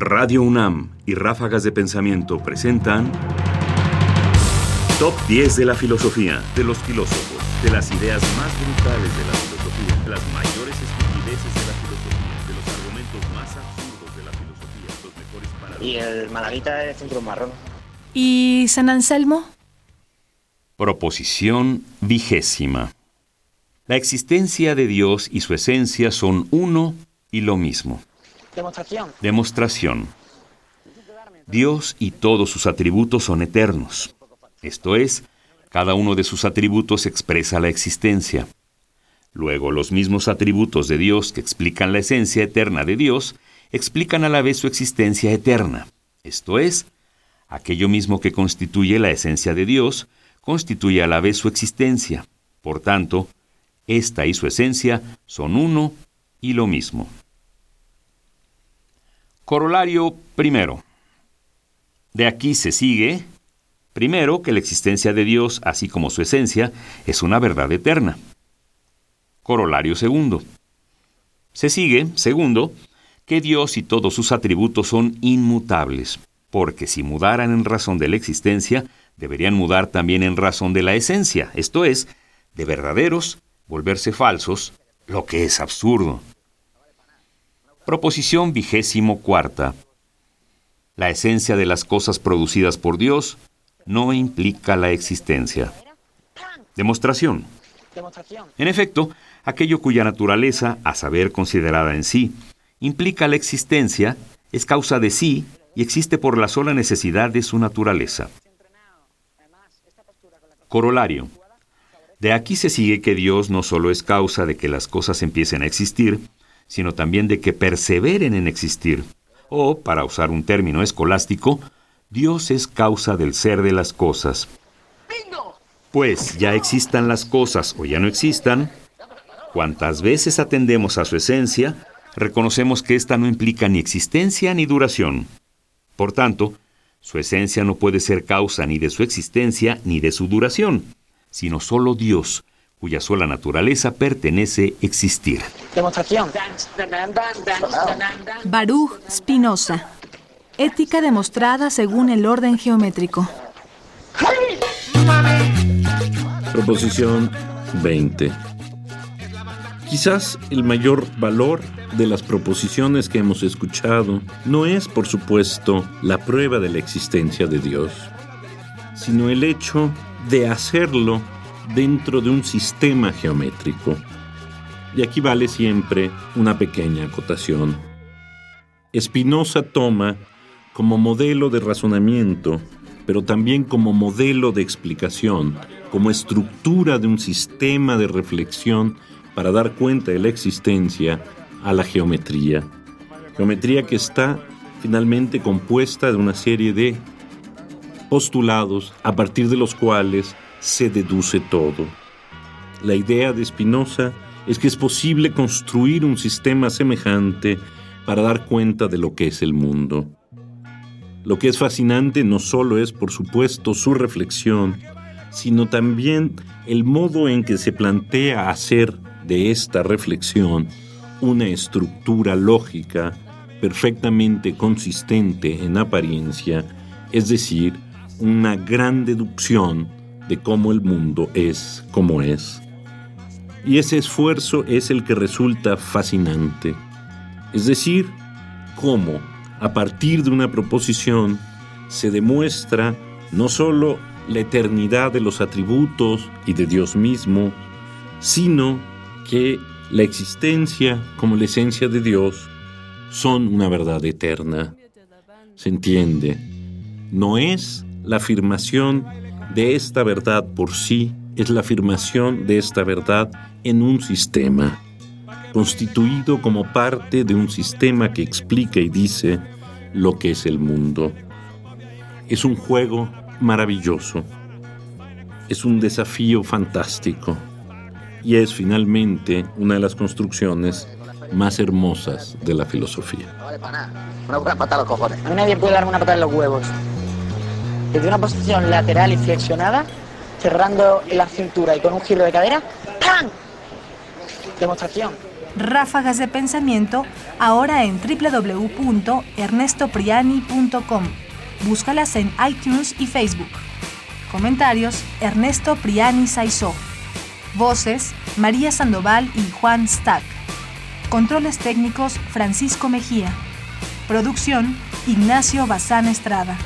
Radio UNAM y Ráfagas de Pensamiento presentan Top 10 de la filosofía, de los filósofos, de las ideas más brutales de la filosofía, de las mayores estupideces de la filosofía, de los argumentos más absurdos de la filosofía, los mejores para... Y el Malaguita de centro marrón. ¿Y San Anselmo? Proposición vigésima. La existencia de Dios y su esencia son uno y lo mismo. Demostración. Demostración. Dios y todos sus atributos son eternos. Esto es, cada uno de sus atributos expresa la existencia. Luego, los mismos atributos de Dios que explican la esencia eterna de Dios explican a la vez su existencia eterna. Esto es, aquello mismo que constituye la esencia de Dios constituye a la vez su existencia. Por tanto, esta y su esencia son uno y lo mismo. Corolario primero. De aquí se sigue, primero, que la existencia de Dios, así como su esencia, es una verdad eterna. Corolario segundo. Se sigue, segundo, que Dios y todos sus atributos son inmutables, porque si mudaran en razón de la existencia, deberían mudar también en razón de la esencia, esto es, de verdaderos, volverse falsos, lo que es absurdo. Proposición vigésimo cuarta. La esencia de las cosas producidas por Dios no implica la existencia. Demostración. En efecto, aquello cuya naturaleza, a saber considerada en sí, implica la existencia, es causa de sí y existe por la sola necesidad de su naturaleza. Corolario. De aquí se sigue que Dios no solo es causa de que las cosas empiecen a existir, sino también de que perseveren en existir. O, para usar un término escolástico, Dios es causa del ser de las cosas. Pues ya existan las cosas o ya no existan, cuantas veces atendemos a su esencia, reconocemos que ésta no implica ni existencia ni duración. Por tanto, su esencia no puede ser causa ni de su existencia ni de su duración, sino solo Dios, cuya sola naturaleza pertenece existir. Demostración. Baruch Spinoza. Ética demostrada según el orden geométrico. Proposición 20. Quizás el mayor valor de las proposiciones que hemos escuchado no es, por supuesto, la prueba de la existencia de Dios, sino el hecho de hacerlo dentro de un sistema geométrico. Y aquí vale siempre una pequeña acotación. Spinoza toma como modelo de razonamiento, pero también como modelo de explicación, como estructura de un sistema de reflexión para dar cuenta de la existencia a la geometría. Geometría que está finalmente compuesta de una serie de postulados a partir de los cuales se deduce todo. La idea de Spinoza es que es posible construir un sistema semejante para dar cuenta de lo que es el mundo. Lo que es fascinante no solo es, por supuesto, su reflexión, sino también el modo en que se plantea hacer de esta reflexión una estructura lógica perfectamente consistente en apariencia, es decir, una gran deducción de cómo el mundo es como es. Y ese esfuerzo es el que resulta fascinante. Es decir, cómo a partir de una proposición se demuestra no sólo la eternidad de los atributos y de Dios mismo, sino que la existencia como la esencia de Dios son una verdad eterna. ¿Se entiende? No es la afirmación de esta verdad por sí, es la afirmación de esta verdad en un sistema, constituido como parte de un sistema que explica y dice lo que es el mundo. Es un juego maravilloso, es un desafío fantástico y es finalmente una de las construcciones más hermosas de la filosofía. A mí nadie puede darme una en los huevos. Desde una posición lateral y flexionada, cerrando la cintura y con un giro de cadera, ¡pam! Demostración. Ráfagas de Pensamiento, ahora en www.ernestopriani.com. Búscalas en iTunes y Facebook. Comentarios: Ernesto Priani Saizó. Voces: María Sandoval y Juan Stack. Controles técnicos: Francisco Mejía. Producción: Ignacio Bazán Estrada.